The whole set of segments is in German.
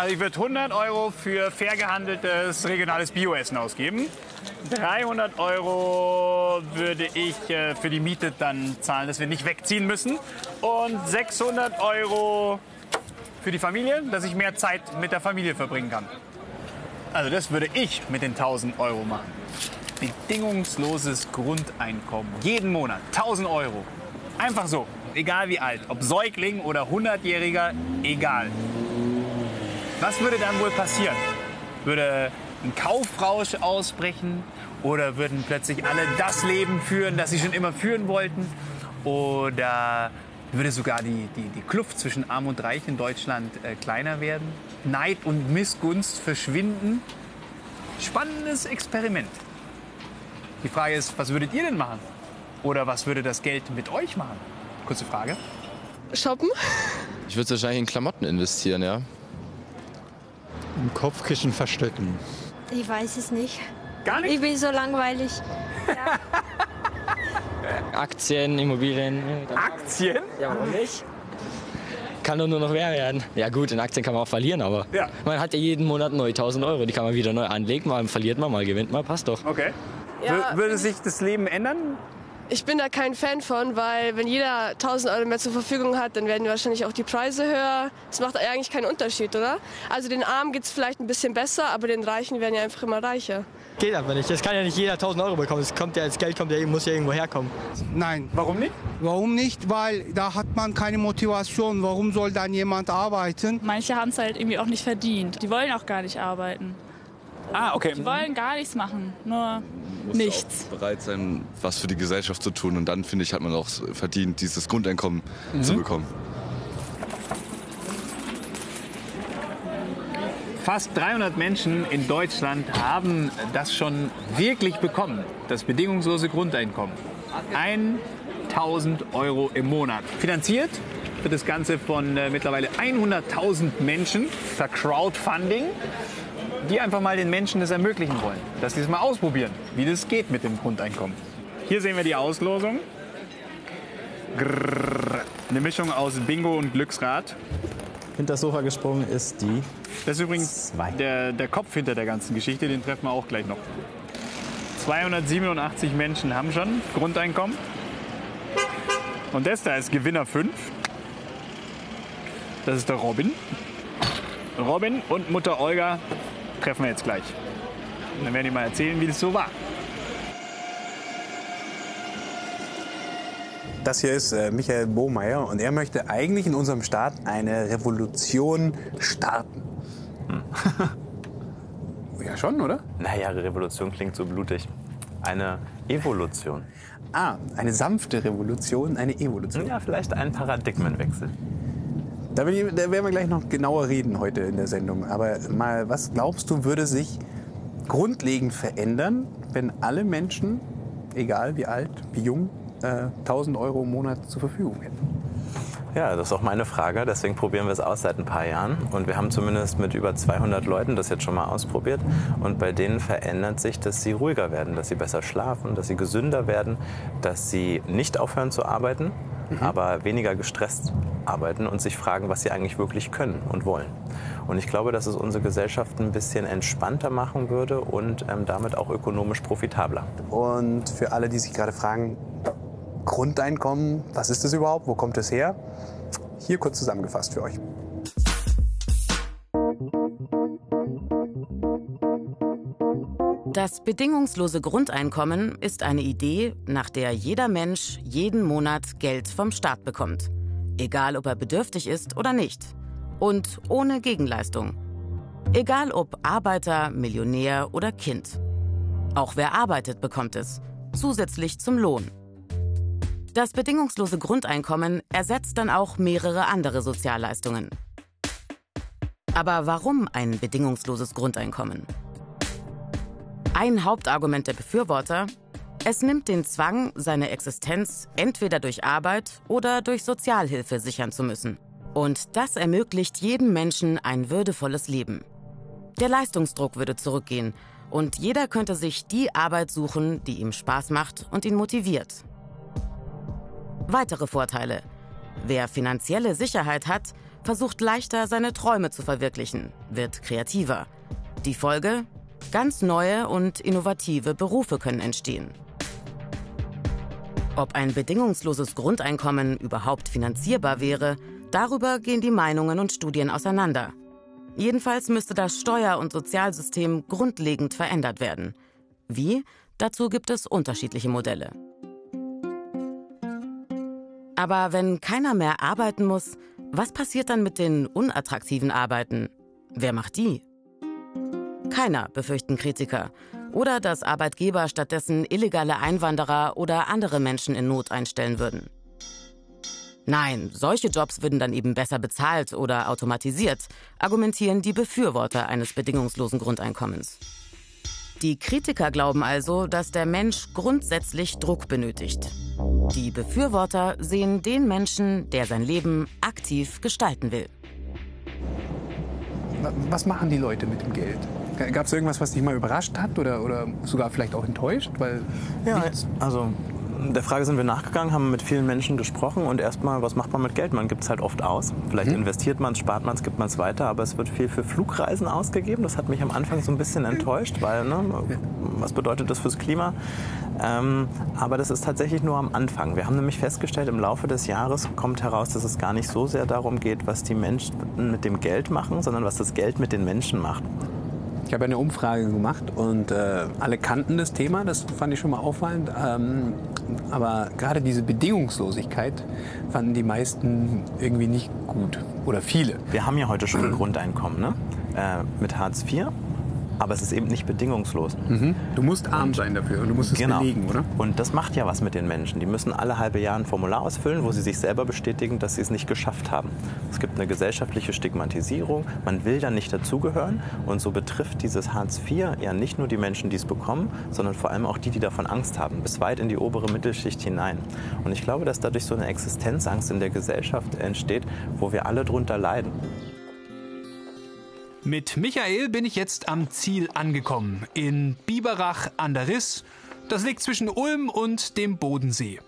Also ich würde 100 Euro für fair gehandeltes regionales Bioessen ausgeben. 300 Euro würde ich äh, für die Miete dann zahlen, dass wir nicht wegziehen müssen. Und 600 Euro für die Familie, dass ich mehr Zeit mit der Familie verbringen kann. Also das würde ich mit den 1000 Euro machen. Bedingungsloses Grundeinkommen. Jeden Monat 1000 Euro. Einfach so. Egal wie alt. Ob Säugling oder 100-Jähriger, egal. Was würde dann wohl passieren? Würde ein Kaufrausch ausbrechen? Oder würden plötzlich alle das Leben führen, das sie schon immer führen wollten? Oder würde sogar die, die, die Kluft zwischen Arm und Reich in Deutschland äh, kleiner werden? Neid und Missgunst verschwinden? Spannendes Experiment. Die Frage ist, was würdet ihr denn machen? Oder was würde das Geld mit euch machen? Kurze Frage. Shoppen? Ich würde wahrscheinlich in Klamotten investieren, ja. Im Kopfkissen verstecken. Ich weiß es nicht. Gar nicht? Ich bin so langweilig. Aktien, Immobilien. Aktien? Ja, warum nicht? Kann doch nur noch mehr werden. Ja gut, in Aktien kann man auch verlieren, aber Ja. man hat ja jeden Monat neu 1000 Euro. Die kann man wieder neu anlegen. Mal verliert man, mal gewinnt man. Passt doch. Okay. Ja, Wür- würde sich das Leben ändern? Ich bin da kein Fan von, weil wenn jeder 1000 Euro mehr zur Verfügung hat, dann werden wahrscheinlich auch die Preise höher. Das macht eigentlich keinen Unterschied, oder? Also den Armen geht es vielleicht ein bisschen besser, aber den Reichen werden ja einfach immer reicher. Geht aber nicht. Das kann ja nicht jeder 1000 Euro bekommen. Das, kommt ja, das Geld kommt ja, muss ja irgendwo herkommen. Nein. Warum nicht? Warum nicht? Weil da hat man keine Motivation. Warum soll dann jemand arbeiten? Manche haben es halt irgendwie auch nicht verdient. Die wollen auch gar nicht arbeiten. Ah, okay. Die wollen gar nichts machen, nur muss nichts. auch bereit sein, was für die Gesellschaft zu tun. Und dann, finde ich, hat man auch verdient, dieses Grundeinkommen zu bekommen. Fast 300 Menschen in Deutschland haben das schon wirklich bekommen, das bedingungslose Grundeinkommen. 1000 Euro im Monat. Finanziert wird das Ganze von äh, mittlerweile 100.000 Menschen per Crowdfunding, die einfach mal den Menschen das ermöglichen wollen, dass sie es mal ausprobieren, wie das geht mit dem Grundeinkommen. Hier sehen wir die Auslosung. Grrr, eine Mischung aus Bingo und Glücksrad. Hinter das Sofa gesprungen ist die. Das ist übrigens Zwei. der, der Kopf hinter der ganzen Geschichte, den treffen wir auch gleich noch. 287 Menschen haben schon Grundeinkommen. Und das da ist Gewinner 5. Das ist der Robin. Robin und Mutter Olga treffen wir jetzt gleich. Und dann werden die mal erzählen, wie das so war. Das hier ist äh, Michael Bohmeier und er möchte eigentlich in unserem Staat eine Revolution starten. ja, schon, oder? Naja, Revolution klingt so blutig. Eine Evolution. Ah, eine sanfte Revolution, eine Evolution. Ja, vielleicht ein Paradigmenwechsel. Da, ich, da werden wir gleich noch genauer reden heute in der Sendung. Aber mal, was glaubst du, würde sich grundlegend verändern, wenn alle Menschen, egal wie alt, wie jung, äh, 1000 Euro im Monat zur Verfügung hätten? Ja, das ist auch meine Frage. Deswegen probieren wir es aus seit ein paar Jahren. Und wir haben zumindest mit über 200 Leuten das jetzt schon mal ausprobiert. Und bei denen verändert sich, dass sie ruhiger werden, dass sie besser schlafen, dass sie gesünder werden, dass sie nicht aufhören zu arbeiten, aber weniger gestresst arbeiten und sich fragen, was sie eigentlich wirklich können und wollen. Und ich glaube, dass es unsere Gesellschaft ein bisschen entspannter machen würde und ähm, damit auch ökonomisch profitabler. Und für alle, die sich gerade fragen, Grundeinkommen, was ist das überhaupt? Wo kommt es her? Hier kurz zusammengefasst für euch. Das bedingungslose Grundeinkommen ist eine Idee, nach der jeder Mensch jeden Monat Geld vom Staat bekommt. Egal, ob er bedürftig ist oder nicht. Und ohne Gegenleistung. Egal ob Arbeiter, Millionär oder Kind. Auch wer arbeitet, bekommt es. Zusätzlich zum Lohn. Das bedingungslose Grundeinkommen ersetzt dann auch mehrere andere Sozialleistungen. Aber warum ein bedingungsloses Grundeinkommen? Ein Hauptargument der Befürworter, es nimmt den Zwang, seine Existenz entweder durch Arbeit oder durch Sozialhilfe sichern zu müssen. Und das ermöglicht jedem Menschen ein würdevolles Leben. Der Leistungsdruck würde zurückgehen und jeder könnte sich die Arbeit suchen, die ihm Spaß macht und ihn motiviert. Weitere Vorteile. Wer finanzielle Sicherheit hat, versucht leichter, seine Träume zu verwirklichen, wird kreativer. Die Folge? Ganz neue und innovative Berufe können entstehen. Ob ein bedingungsloses Grundeinkommen überhaupt finanzierbar wäre, darüber gehen die Meinungen und Studien auseinander. Jedenfalls müsste das Steuer- und Sozialsystem grundlegend verändert werden. Wie? Dazu gibt es unterschiedliche Modelle. Aber wenn keiner mehr arbeiten muss, was passiert dann mit den unattraktiven Arbeiten? Wer macht die? Keiner, befürchten Kritiker. Oder dass Arbeitgeber stattdessen illegale Einwanderer oder andere Menschen in Not einstellen würden. Nein, solche Jobs würden dann eben besser bezahlt oder automatisiert, argumentieren die Befürworter eines bedingungslosen Grundeinkommens. Die Kritiker glauben also, dass der Mensch grundsätzlich Druck benötigt. Die Befürworter sehen den Menschen, der sein Leben aktiv gestalten will. Was machen die Leute mit dem Geld? Gab es irgendwas, was dich mal überrascht hat oder, oder sogar vielleicht auch enttäuscht? Weil ja, also der Frage sind wir nachgegangen, haben mit vielen Menschen gesprochen und erstmal, was macht man mit Geld? Man gibt es halt oft aus. Vielleicht mhm. investiert man es, spart man es, gibt man es weiter, aber es wird viel für Flugreisen ausgegeben. Das hat mich am Anfang so ein bisschen enttäuscht, weil, ne, was bedeutet das fürs Klima? Ähm, aber das ist tatsächlich nur am Anfang. Wir haben nämlich festgestellt, im Laufe des Jahres kommt heraus, dass es gar nicht so sehr darum geht, was die Menschen mit dem Geld machen, sondern was das Geld mit den Menschen macht. Ich habe eine Umfrage gemacht und äh, alle kannten das Thema, das fand ich schon mal auffallend. Ähm, aber gerade diese Bedingungslosigkeit fanden die meisten irgendwie nicht gut oder viele. Wir haben ja heute schon ein Grundeinkommen ne? Äh, mit Hartz IV aber es ist eben nicht bedingungslos. Mhm. Du musst arm sein dafür und du musst es genau. belegen, oder? Und das macht ja was mit den Menschen. Die müssen alle halbe Jahre ein Formular ausfüllen, wo sie sich selber bestätigen, dass sie es nicht geschafft haben. Es gibt eine gesellschaftliche Stigmatisierung. Man will dann nicht dazugehören. Und so betrifft dieses Hartz IV ja nicht nur die Menschen, die es bekommen, sondern vor allem auch die, die davon Angst haben, bis weit in die obere Mittelschicht hinein. Und ich glaube, dass dadurch so eine Existenzangst in der Gesellschaft entsteht, wo wir alle drunter leiden. Mit Michael bin ich jetzt am Ziel angekommen, in Biberach an der Riss. Das liegt zwischen Ulm und dem Bodensee.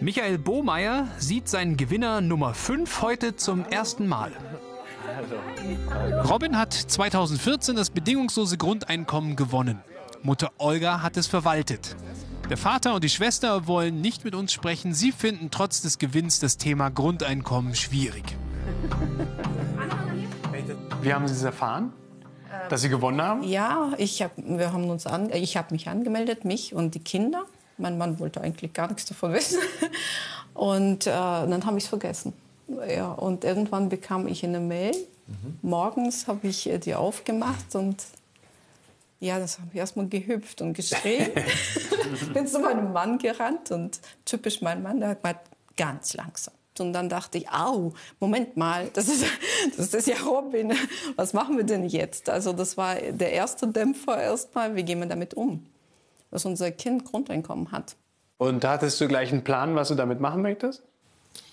Michael Bohmeier sieht seinen Gewinner Nummer 5 heute zum ersten Mal. Robin hat 2014 das bedingungslose Grundeinkommen gewonnen. Mutter Olga hat es verwaltet. Der Vater und die Schwester wollen nicht mit uns sprechen. Sie finden trotz des Gewinns das Thema Grundeinkommen schwierig. Wie haben Sie es erfahren? Dass Sie gewonnen haben? Ja, ich hab, wir haben uns an, ich habe mich angemeldet, mich und die Kinder. Mein Mann wollte eigentlich gar nichts davon wissen. Und äh, dann habe ich es vergessen. Ja, und irgendwann bekam ich eine Mail. Mhm. Morgens habe ich äh, die aufgemacht und ja, das habe ich erstmal gehüpft und geschrien. Bin zu meinem Mann gerannt und typisch mein Mann, der hat mal ganz langsam und dann dachte ich, au, Moment mal, das ist, das ist ja Robin. Was machen wir denn jetzt? Also das war der erste Dämpfer erstmal. Wie gehen wir damit um? Dass unser Kind Grundeinkommen hat. Und hattest du gleich einen Plan, was du damit machen möchtest?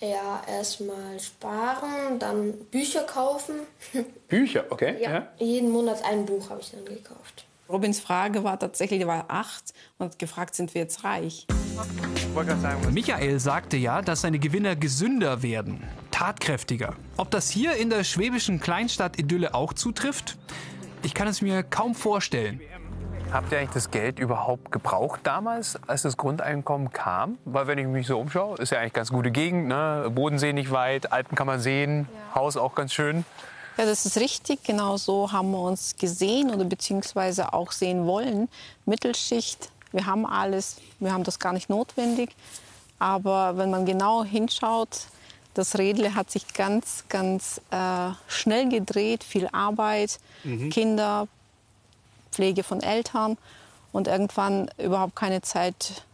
Ja, erstmal sparen, dann Bücher kaufen. Bücher, okay. Ja, ja. jeden Monat ein Buch habe ich dann gekauft. Robins Frage war tatsächlich, er war acht und hat gefragt, sind wir jetzt reich? Michael sagte ja, dass seine Gewinner gesünder werden, tatkräftiger. Ob das hier in der schwäbischen Kleinstadt Idylle auch zutrifft? Ich kann es mir kaum vorstellen. Habt ihr eigentlich das Geld überhaupt gebraucht damals, als das Grundeinkommen kam? Weil wenn ich mich so umschaue, ist ja eigentlich ganz gute Gegend, ne? Bodensee nicht weit, Alpen kann man sehen, ja. Haus auch ganz schön. Ja, das ist richtig. Genau so haben wir uns gesehen oder beziehungsweise auch sehen wollen. Mittelschicht, wir haben alles, wir haben das gar nicht notwendig. Aber wenn man genau hinschaut, das Rädle hat sich ganz, ganz äh, schnell gedreht, viel Arbeit, mhm. Kinder, Pflege von Eltern und irgendwann überhaupt keine Zeit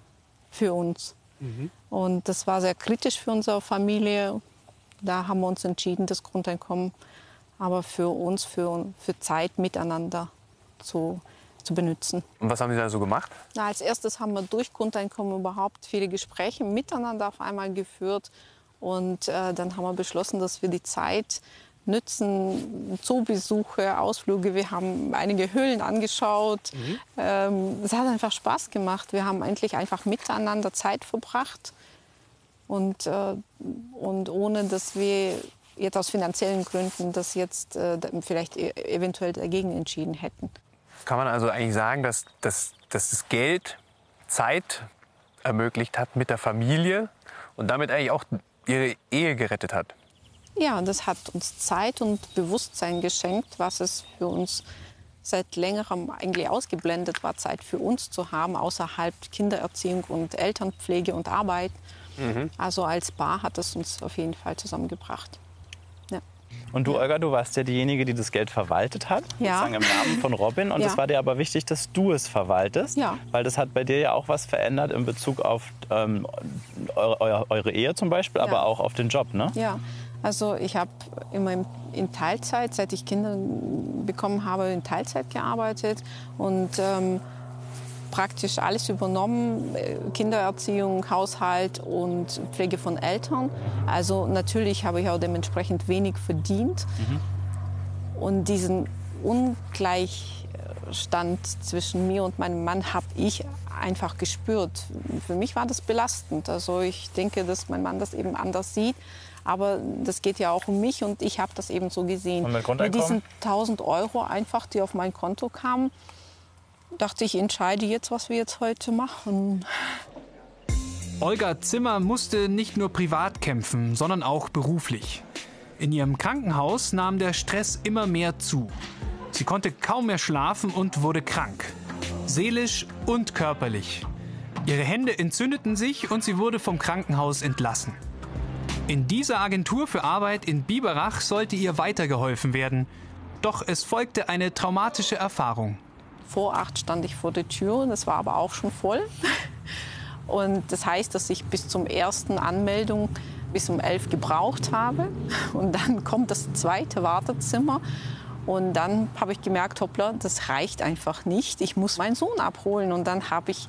für uns. Mhm. Und das war sehr kritisch für unsere Familie. Da haben wir uns entschieden, das Grundeinkommen aber für uns, für, für Zeit miteinander zu, zu benutzen. Und was haben Sie da so gemacht? Na, als erstes haben wir durch Grundeinkommen überhaupt viele Gespräche miteinander auf einmal geführt. Und äh, dann haben wir beschlossen, dass wir die Zeit nützen, Zoobesuche, Ausflüge. Wir haben einige Höhlen angeschaut. Mhm. Ähm, es hat einfach Spaß gemacht. Wir haben endlich einfach miteinander Zeit verbracht. Und, äh, und ohne dass wir jetzt aus finanziellen Gründen das jetzt äh, vielleicht e eventuell dagegen entschieden hätten. Kann man also eigentlich sagen, dass, dass, dass das Geld Zeit ermöglicht hat mit der Familie und damit eigentlich auch ihre Ehe gerettet hat? Ja, das hat uns Zeit und Bewusstsein geschenkt, was es für uns seit längerem eigentlich ausgeblendet war, Zeit für uns zu haben, außerhalb Kindererziehung und Elternpflege und Arbeit. Mhm. Also als Paar hat es uns auf jeden Fall zusammengebracht. Und du, Olga, du warst ja diejenige, die das Geld verwaltet hat, ja. sozusagen im Namen von Robin. Und es Ja. war dir aber wichtig, dass du es verwaltest, Ja. weil das hat bei dir ja auch was verändert in Bezug auf ähm, eure, eure, Ehe zum Beispiel, aber auch auf den Job, ne? Ja, also ich habe immer in- in Teilzeit, seit ich Kinder bekommen habe, in Teilzeit gearbeitet und ähm, praktisch alles übernommen, äh, Kindererziehung, Haushalt und Pflege von Eltern. Also natürlich habe ich auch dementsprechend wenig verdient. Und diesen Ungleichstand zwischen mir und meinem Mann habe ich einfach gespürt. Für mich war das belastend. Also ich denke, dass mein Mann das eben anders sieht. Aber das geht ja auch um mich und ich habe das eben so gesehen. Und mit Mit diesen 1000 Euro einfach, die auf mein Konto kamen, dachte ich, entscheide jetzt, was wir jetzt heute machen. Olga Zimmer musste nicht nur privat kämpfen, sondern auch beruflich. In ihrem Krankenhaus nahm der Stress immer mehr zu. Sie konnte kaum mehr schlafen und wurde krank. Seelisch und körperlich. Ihre Hände entzündeten sich und sie wurde vom Krankenhaus entlassen. In dieser Agentur für Arbeit in Biberach sollte ihr weitergeholfen werden. Doch es folgte eine traumatische Erfahrung. Vor acht stand ich vor der Tür, das war aber auch schon voll. Und das heißt, dass ich bis zum ersten Anmeldung bis um elf gebraucht habe. Und dann kommt das zweite Wartezimmer. Und dann habe ich gemerkt, hoppla, das reicht einfach nicht. Ich muss meinen Sohn abholen. Und dann habe ich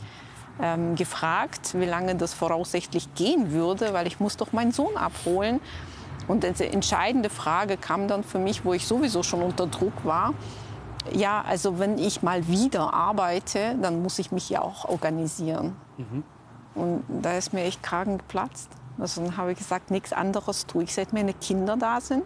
ähm, gefragt, wie lange das voraussichtlich gehen würde, weil ich muss doch meinen Sohn abholen. Und die entscheidende Frage kam dann für mich, wo ich sowieso schon unter Druck war. Ja, also wenn ich mal wieder arbeite, dann muss ich mich ja auch organisieren. Und da ist mir echt Kragen geplatzt. Also dann habe ich gesagt, nichts anderes tue ich, seit meine Kinder da sind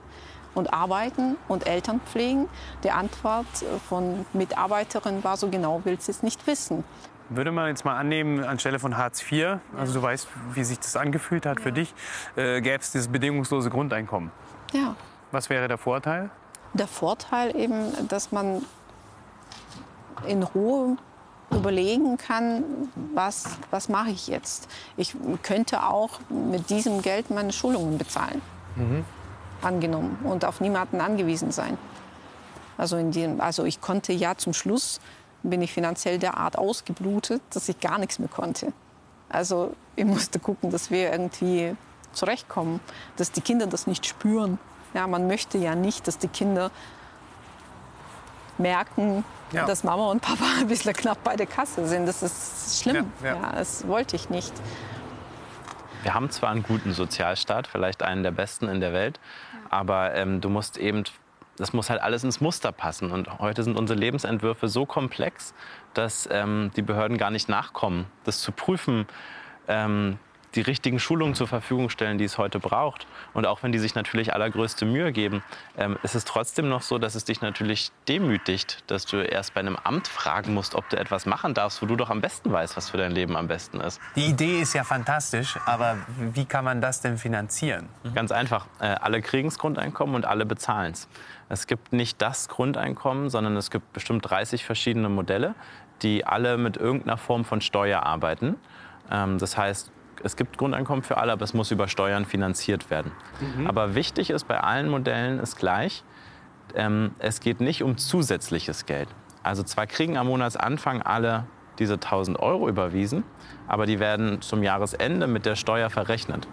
und arbeiten und Eltern pflegen. Die Antwort von Mitarbeiterin war so genau, willst du es nicht wissen. Würde man jetzt mal annehmen, anstelle von Hartz IV, also du weißt, wie sich das angefühlt hat für dich, äh, gäbe es dieses bedingungslose Grundeinkommen. Ja. Was wäre der Vorteil? Der Vorteil eben, dass man in Ruhe überlegen kann, was, was mache ich jetzt. Ich könnte auch mit diesem Geld meine Schulungen bezahlen, angenommen, und auf niemanden angewiesen sein. Also, in dem, also ich konnte ja zum Schluss, bin ich finanziell derart ausgeblutet, dass ich gar nichts mehr konnte. Also ich musste gucken, dass wir irgendwie zurechtkommen, dass die Kinder das nicht spüren. Ja, man möchte ja nicht, dass die Kinder merken, Ja. dass Mama und Papa ein bisschen knapp bei der Kasse sind. Das ist schlimm. Ja, ja. Ja, das wollte ich nicht. Wir haben zwar einen guten Sozialstaat, vielleicht einen der besten in der Welt, aber ähm, du musst eben, das muss halt alles ins Muster passen. Und heute sind unsere Lebensentwürfe so komplex, dass ähm, die Behörden gar nicht nachkommen, das zu prüfen. Ähm, die richtigen Schulungen zur Verfügung stellen, die es heute braucht. Und auch wenn die sich natürlich allergrößte Mühe geben, ähm, ist es trotzdem noch so, dass es dich natürlich demütigt, dass du erst bei einem Amt fragen musst, ob du etwas machen darfst, wo du doch am besten weißt, was für dein Leben am besten ist. Die Idee ist ja fantastisch, aber wie kann man das denn finanzieren? Ganz einfach. Äh, alle kriegen das Grundeinkommen und alle bezahlen es. Es gibt nicht das Grundeinkommen, sondern es gibt bestimmt 30 verschiedene Modelle, die alle mit irgendeiner Form von Steuer arbeiten. Ähm, das heißt, es gibt Grundeinkommen für alle, aber es muss über Steuern finanziert werden. Mhm. Aber wichtig ist bei allen Modellen ist gleich, ähm, es geht nicht um zusätzliches Geld. Also zwar kriegen am Monatsanfang alle diese 1000 Euro überwiesen, aber die werden zum Jahresende mit der Steuer verrechnet.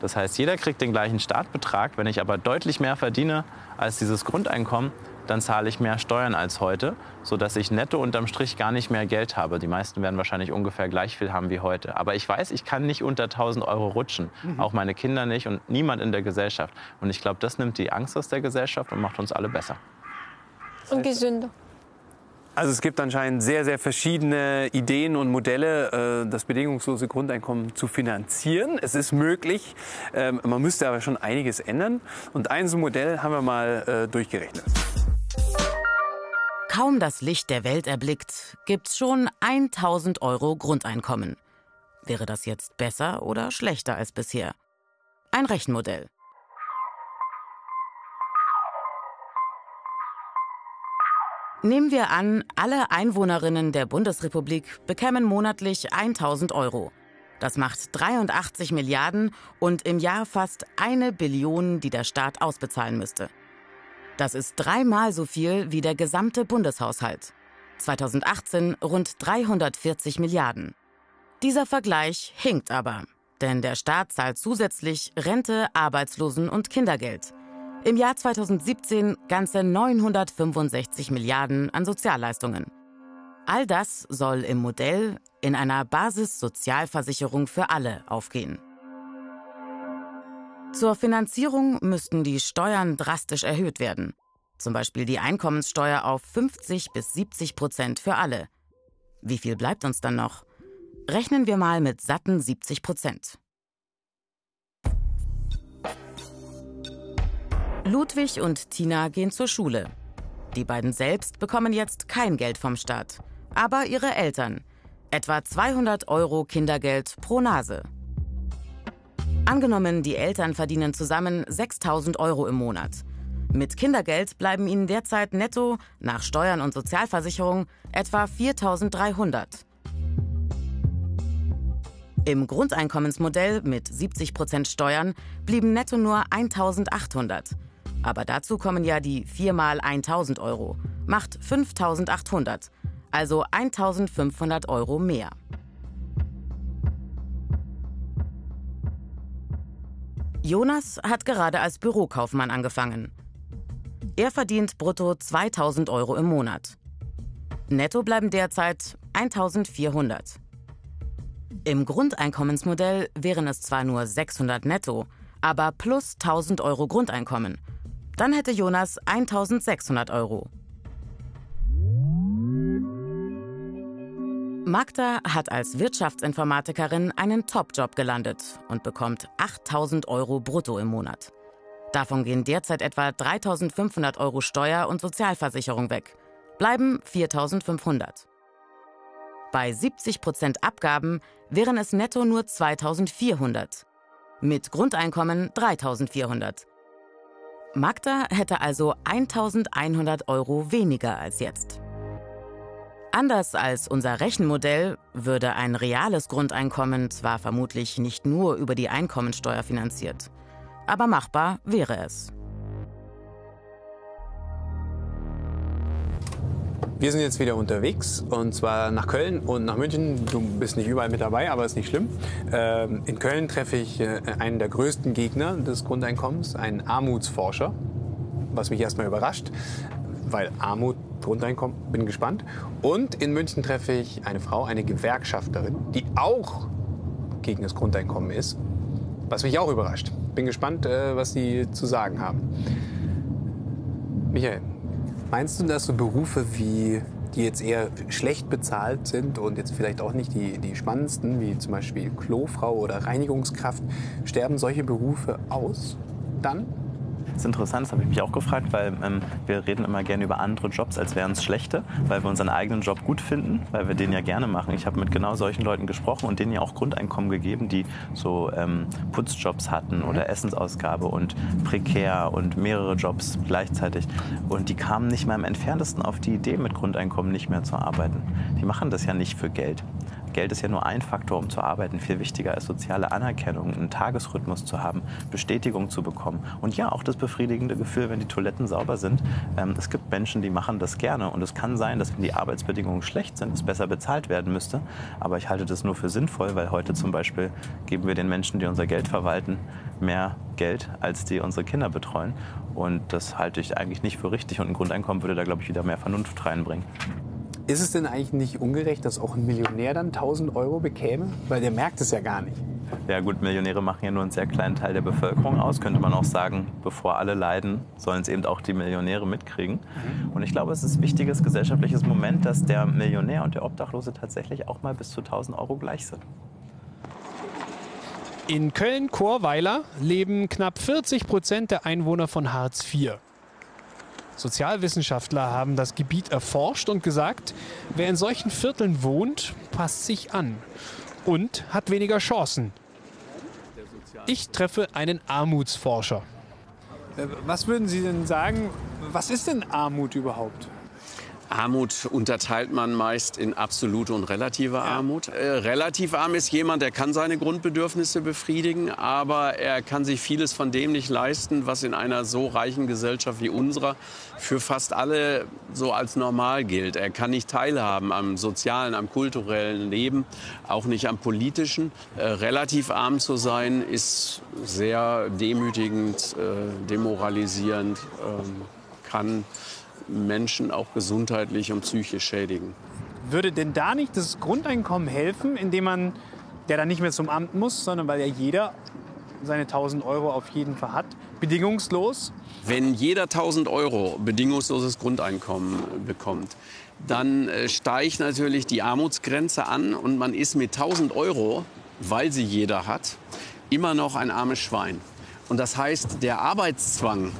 Das heißt, jeder kriegt den gleichen Startbetrag. Wenn ich aber deutlich mehr verdiene als dieses Grundeinkommen, dann zahle ich mehr Steuern als heute, sodass ich netto unterm Strich gar nicht mehr Geld habe. Die meisten werden wahrscheinlich ungefähr gleich viel haben wie heute. Aber ich weiß, ich kann nicht unter 1000 Euro rutschen. Mhm. Auch meine Kinder nicht und niemand in der Gesellschaft. Und ich glaube, das nimmt die Angst aus der Gesellschaft und macht uns alle besser. Und gesünder. Also es gibt anscheinend sehr, sehr verschiedene Ideen und Modelle, äh, das bedingungslose Grundeinkommen zu finanzieren. Es ist möglich, ähm, man müsste aber schon einiges ändern. Und ein so Modell haben wir mal äh, durchgerechnet. Kaum das Licht der Welt erblickt, gibt's schon 1000 Euro Grundeinkommen. Wäre das jetzt besser oder schlechter als bisher? Ein Rechenmodell. Nehmen wir an, alle Einwohnerinnen der Bundesrepublik bekämen monatlich 1000 Euro. Das macht 83 Milliarden und im Jahr fast eine Billion, die der Staat ausbezahlen müsste. Das ist dreimal so viel wie der gesamte Bundeshaushalt. 2018 rund 340 Milliarden. Dieser Vergleich hinkt aber, denn der Staat zahlt zusätzlich Rente, Arbeitslosen- und Kindergeld. Im Jahr 2017 ganze 965 Milliarden an Sozialleistungen. All das soll im Modell in einer Basissozialversicherung für alle aufgehen. Zur Finanzierung müssten die Steuern drastisch erhöht werden. Zum Beispiel die Einkommenssteuer auf 50 bis 70 Prozent für alle. Wie viel bleibt uns dann noch? Rechnen wir mal mit satten 70 Prozent. Ludwig und Tina gehen zur Schule. Die beiden selbst bekommen jetzt kein Geld vom Staat, aber ihre Eltern. Etwa 200 Euro Kindergeld pro Nase. Angenommen, die Eltern verdienen zusammen 6000 Euro im Monat. Mit Kindergeld bleiben ihnen derzeit netto, nach Steuern und Sozialversicherung, etwa 4300. Im Grundeinkommensmodell mit 70 Prozent Steuern blieben netto nur 1800. Aber dazu kommen ja die 4 mal 1000 Euro. Macht 5800. Also 1500 Euro mehr. Jonas hat gerade als Bürokaufmann angefangen. Er verdient brutto 2000 Euro im Monat. Netto bleiben derzeit 1400. Im Grundeinkommensmodell wären es zwar nur 600 netto, aber plus 1000 Euro Grundeinkommen. Dann hätte Jonas 1600 Euro. Magda hat als Wirtschaftsinformatikerin einen Top-Job gelandet und bekommt 8000 Euro brutto im Monat. Davon gehen derzeit etwa 3500 Euro Steuer- und Sozialversicherung weg. Bleiben 4500. Bei 70 Prozent Abgaben wären es netto nur 2400. Mit Grundeinkommen 3400. Magda hätte also 1100 Euro weniger als jetzt. Anders als unser Rechenmodell würde ein reales Grundeinkommen zwar vermutlich nicht nur über die Einkommensteuer finanziert, aber machbar wäre es. Wir sind jetzt wieder unterwegs und zwar nach Köln und nach München. Du bist nicht überall mit dabei, aber ist nicht schlimm. Ähm, in Köln treffe ich äh, einen der größten Gegner des Grundeinkommens, einen Armutsforscher, was mich erstmal überrascht, weil Armut Grundeinkommen, bin gespannt. Und in München treffe ich eine Frau, eine Gewerkschafterin, die auch gegen das Grundeinkommen ist, was mich auch überrascht. Bin gespannt, äh, was sie zu sagen haben. Michael, Meinst du, dass so Berufe wie die jetzt eher schlecht bezahlt sind und jetzt vielleicht auch nicht die, die spannendsten, wie zum Beispiel Klofrau oder Reinigungskraft, sterben solche Berufe aus dann? Das ist interessant, das habe ich mich auch gefragt, weil ähm, wir reden immer gerne über andere Jobs, als wären es schlechte, weil wir unseren eigenen Job gut finden, weil wir den ja gerne machen. Ich habe mit genau solchen Leuten gesprochen und denen ja auch Grundeinkommen gegeben, die so ähm, Putzjobs hatten oder Essensausgabe und prekär und mehrere Jobs gleichzeitig. Und die kamen nicht mal im entferntesten auf die Idee, mit Grundeinkommen nicht mehr zu arbeiten. Die machen das ja nicht für Geld. Geld ist ja nur ein Faktor, um zu arbeiten. Viel wichtiger ist soziale Anerkennung, einen Tagesrhythmus zu haben, Bestätigung zu bekommen. Und ja, auch das befriedigende Gefühl, wenn die Toiletten sauber sind. Ähm, es gibt Menschen, die machen das gerne. Und es kann sein, dass wenn die Arbeitsbedingungen schlecht sind, es besser bezahlt werden müsste. Aber ich halte das nur für sinnvoll, weil heute zum Beispiel geben wir den Menschen, die unser Geld verwalten, mehr Geld, als die unsere Kinder betreuen. Und das halte ich eigentlich nicht für richtig. Und ein Grundeinkommen würde da, glaube ich, wieder mehr Vernunft reinbringen. Ist es denn eigentlich nicht ungerecht, dass auch ein Millionär dann 1000 Euro bekäme? Weil der merkt es ja gar nicht. Ja gut, Millionäre machen ja nur einen sehr kleinen Teil der Bevölkerung aus. Könnte man auch sagen, bevor alle leiden, sollen es eben auch die Millionäre mitkriegen. Und ich glaube, es ist ein wichtiges gesellschaftliches Moment, dass der Millionär und der Obdachlose tatsächlich auch mal bis zu 1000 Euro gleich sind. In Köln-Chorweiler leben knapp 40 Prozent der Einwohner von Hartz IV. Sozialwissenschaftler haben das Gebiet erforscht und gesagt, wer in solchen Vierteln wohnt, passt sich an und hat weniger Chancen. Ich treffe einen Armutsforscher. Äh, Was würden Sie denn sagen, was ist denn Armut überhaupt? Armut unterteilt man meist in absolute und relative Armut. Äh, relativ arm ist jemand, der kann seine Grundbedürfnisse befriedigen, aber er kann sich vieles von dem nicht leisten, was in einer so reichen Gesellschaft wie unserer für fast alle so als normal gilt. Er kann nicht teilhaben am sozialen, am kulturellen Leben, auch nicht am politischen. Äh, relativ arm zu sein ist sehr demütigend, äh, demoralisierend, ähm, kann Menschen auch gesundheitlich und psychisch schädigen. Würde denn da nicht das Grundeinkommen helfen, indem man, der dann nicht mehr zum Amt muss, sondern weil ja jeder seine 1000 Euro auf jeden Fall hat, bedingungslos? Wenn jeder 1000 Euro bedingungsloses Grundeinkommen bekommt, dann äh, steigt natürlich die Armutsgrenze an und man ist mit 1000 Euro, weil sie jeder hat, immer noch ein armes Schwein. Und das heißt, der Arbeitszwang,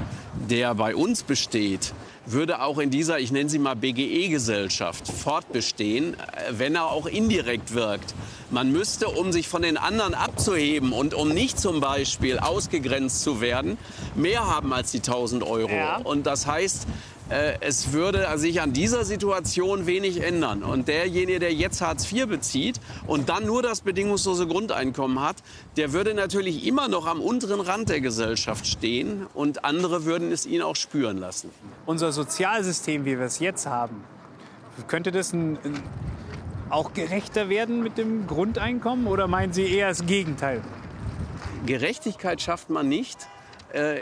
der bei uns besteht, würde auch in dieser, ich nenne sie mal BGE-Gesellschaft, fortbestehen, äh, wenn er auch indirekt wirkt. Man müsste, um sich von den anderen abzuheben und um nicht zum Beispiel ausgegrenzt zu werden, mehr haben als die 1000 Euro. Und das heißt, es würde sich an dieser Situation wenig ändern. Und derjenige, der jetzt Hartz IV bezieht und dann nur das bedingungslose Grundeinkommen hat, der würde natürlich immer noch am unteren Rand der Gesellschaft stehen und andere würden es ihn auch spüren lassen. Unser Sozialsystem, wie wir es jetzt haben, könnte das ein, ein, auch gerechter werden mit dem Grundeinkommen oder meinen Sie eher das Gegenteil? Gerechtigkeit schafft man nicht, äh,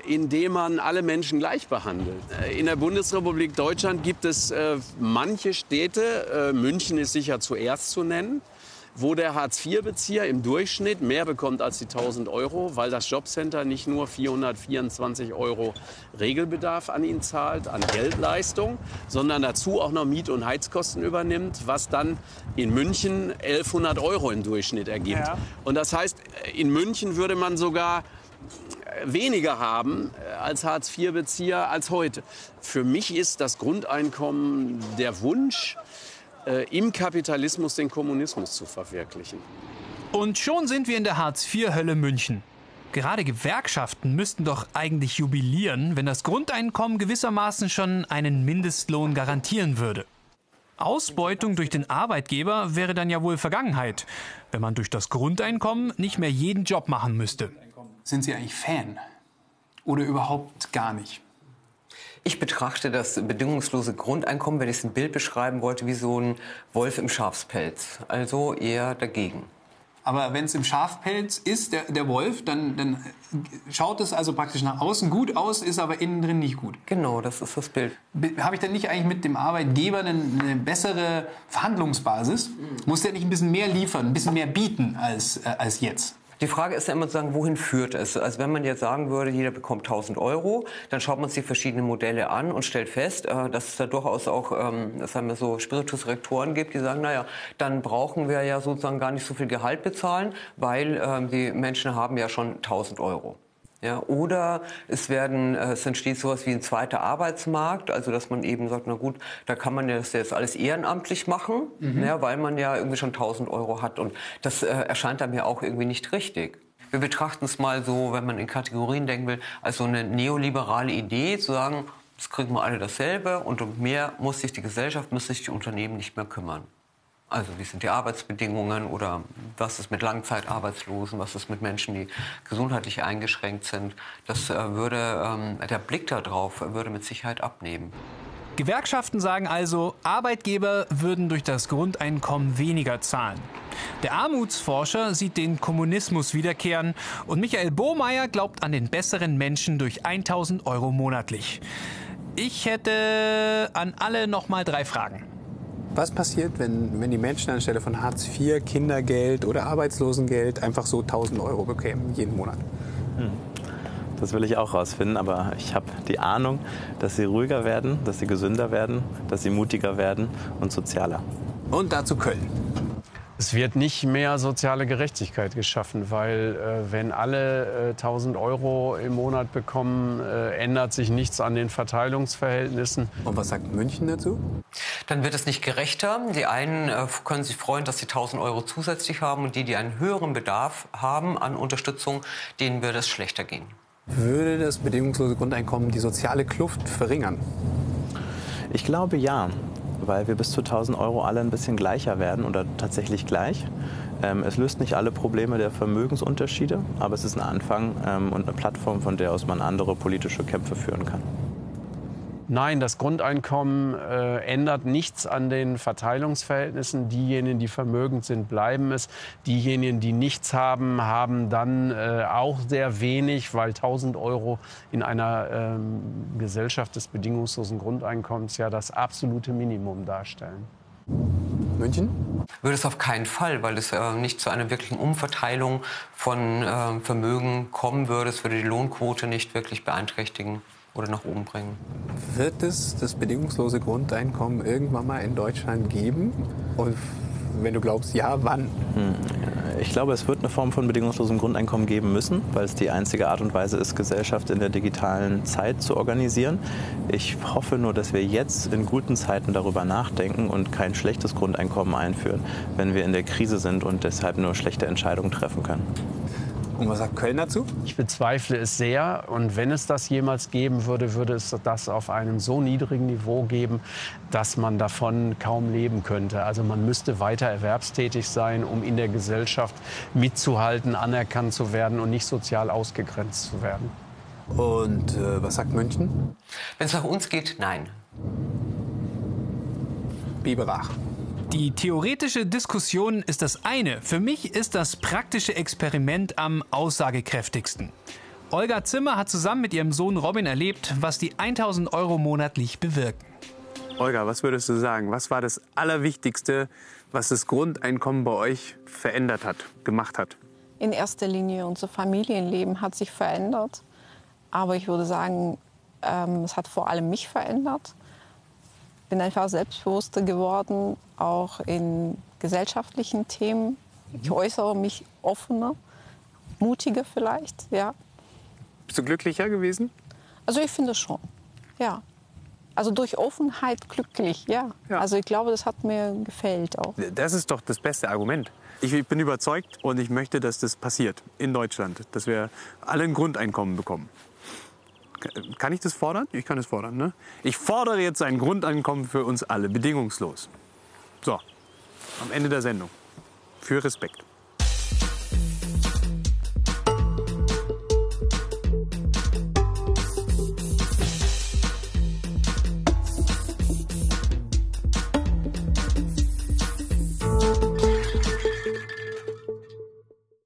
indem man alle Menschen gleich behandelt. Äh, In der Bundesrepublik Deutschland gibt es äh, manche Städte, äh, München ist sicher zuerst zu nennen, wo der Hartz-IV-Bezieher im Durchschnitt mehr bekommt als die 1000 Euro, weil das Jobcenter nicht nur 424 Euro Regelbedarf an ihn zahlt, an Geldleistung, sondern dazu auch noch Miet- und Heizkosten übernimmt, was dann in München 1100 Euro im Durchschnitt ergibt. Ja. Und das heißt, in München würde man sogar weniger haben äh, als Hartz-IV-Bezieher als heute. Für mich ist das Grundeinkommen der Wunsch, äh, im Kapitalismus den Kommunismus zu verwirklichen. Und schon sind wir in der Hartz-IV-Hölle München. Gerade Gewerkschaften müssten doch eigentlich jubilieren, wenn das Grundeinkommen gewissermaßen schon einen Mindestlohn garantieren würde. Ausbeutung durch den Arbeitgeber wäre dann ja wohl Vergangenheit, wenn man durch das Grundeinkommen nicht mehr jeden Job machen müsste. Sind Sie eigentlich Fan? Oder überhaupt gar nicht? Ich betrachte das bedingungslose Grundeinkommen, wenn ich es ein Bild beschreiben wollte, wie so ein Wolf im Schafspelz. Also eher dagegen. Aber wenn es im Schafpelz ist, der, der Wolf, dann, dann schaut es also praktisch nach außen gut aus, ist aber innen drin nicht gut. Genau, das ist das Bild. Habe ich dann nicht eigentlich mit dem Arbeitgeber eine, eine bessere Verhandlungsbasis? Muss der nicht ein bisschen mehr liefern, ein bisschen mehr bieten als, äh, als jetzt? Die Frage ist ja immer zu sagen, wohin führt es? Also wenn man jetzt sagen würde, jeder bekommt 1000 Euro, dann schaut man sich verschiedene Modelle an und stellt fest, äh, dass es da durchaus auch, ähm, sagen wir so, Spiritus-Rektoren gibt, die sagen, naja, dann brauchen wir ja sozusagen gar nicht so viel Gehalt bezahlen, weil ähm, die Menschen haben ja schon 1000 Euro. Ja, oder es werden, äh, es entsteht sowas wie ein zweiter Arbeitsmarkt, also dass man eben sagt, na gut, da kann man ja das jetzt alles ehrenamtlich machen, Mhm. ja, weil man ja irgendwie schon 1000 Euro hat und das äh, erscheint einem ja auch irgendwie nicht richtig. Wir betrachten es mal so, wenn man in Kategorien denken will, als so eine neoliberale Idee, zu sagen, das kriegen wir alle dasselbe und um mehr muss sich die Gesellschaft, muss sich die Unternehmen nicht mehr kümmern. Also wie sind die Arbeitsbedingungen oder was ist mit Langzeitarbeitslosen, was ist mit Menschen, die gesundheitlich eingeschränkt sind. Das äh, würde, ähm, der Blick darauf würde mit Sicherheit abnehmen. Gewerkschaften sagen also, Arbeitgeber würden durch das Grundeinkommen weniger zahlen. Der Armutsforscher sieht den Kommunismus wiederkehren und Michael Bohmeier glaubt an den besseren Menschen durch 1000 Euro monatlich. Ich hätte an alle noch mal drei Fragen. Was passiert, wenn, wenn die Menschen anstelle von Hartz IV, Kindergeld oder Arbeitslosengeld einfach so 1000 Euro bekämen jeden Monat? Hm. Das will ich auch rausfinden, aber ich habe die Ahnung, dass sie ruhiger werden, dass sie gesünder werden, dass sie mutiger werden und sozialer. Und dazu Köln. Es wird nicht mehr soziale Gerechtigkeit geschaffen, weil äh, wenn alle äh, 1000 Euro im Monat bekommen, äh, ändert sich nichts an den Verteilungsverhältnissen. Und was sagt München dazu? Dann wird es nicht gerechter. Die einen äh, können sich freuen, dass sie 1000 Euro zusätzlich haben und die, die einen höheren Bedarf haben an Unterstützung, denen wird es schlechter gehen. Würde das bedingungslose Grundeinkommen die soziale Kluft verringern? Ich glaube ja weil wir bis zu 1000 Euro alle ein bisschen gleicher werden oder tatsächlich gleich. Ähm, es löst nicht alle Probleme der Vermögensunterschiede, aber es ist ein Anfang ähm, und eine Plattform, von der aus man andere politische Kämpfe führen kann. Nein, das Grundeinkommen äh, ändert nichts an den Verteilungsverhältnissen. Diejenigen, die vermögend sind, bleiben es. Diejenigen, die nichts haben, haben dann äh, auch sehr wenig, weil 1000 Euro in einer ähm, Gesellschaft des bedingungslosen Grundeinkommens ja das absolute Minimum darstellen. München? Würde es auf keinen Fall, weil es äh, nicht zu einer wirklichen Umverteilung von äh, Vermögen kommen würde. Es würde die Lohnquote nicht wirklich beeinträchtigen oder nach oben bringen. Wird es das bedingungslose Grundeinkommen irgendwann mal in Deutschland geben? Und wenn du glaubst, ja, wann? Hm. Ich glaube, es wird eine Form von bedingungslosem Grundeinkommen geben müssen, weil es die einzige Art und Weise ist, Gesellschaft in der digitalen Zeit zu organisieren. Ich hoffe nur, dass wir jetzt in guten Zeiten darüber nachdenken und kein schlechtes Grundeinkommen einführen, wenn wir in der Krise sind und deshalb nur schlechte Entscheidungen treffen können. Und was sagt Köln dazu? Ich bezweifle es sehr. Und wenn es das jemals geben würde, würde es das auf einem so niedrigen Niveau geben, dass man davon kaum leben könnte. Also man müsste weiter erwerbstätig sein, um in der Gesellschaft mitzuhalten, anerkannt zu werden und nicht sozial ausgegrenzt zu werden. Und äh, was sagt München? Wenn es nach uns geht, nein. Biberach. Die theoretische Diskussion ist das eine. Für mich ist das praktische Experiment am aussagekräftigsten. Olga Zimmer hat zusammen mit ihrem Sohn Robin erlebt, was die 1000 Euro monatlich bewirken. Olga, was würdest du sagen? Was war das Allerwichtigste, was das Grundeinkommen bei euch verändert hat, gemacht hat? In erster Linie unser Familienleben hat sich verändert. Aber ich würde sagen, ähm, es hat vor allem mich verändert bin einfach selbstbewusster geworden, auch in gesellschaftlichen Themen. Ich mhm. äußere mich offener, mutiger vielleicht, ja. Bist du glücklicher gewesen? Also ich finde schon, ja. Also durch Offenheit glücklich, ja. ja. Also ich glaube, das hat mir gefällt auch. Das ist doch das beste Argument. Ich bin überzeugt und ich möchte, dass das passiert in Deutschland, dass wir alle ein Grundeinkommen bekommen. Kann ich das fordern? Ich kann es fordern. Ne? Ich fordere jetzt ein Grundeinkommen für uns alle, bedingungslos. So, am Ende der Sendung. Für Respekt.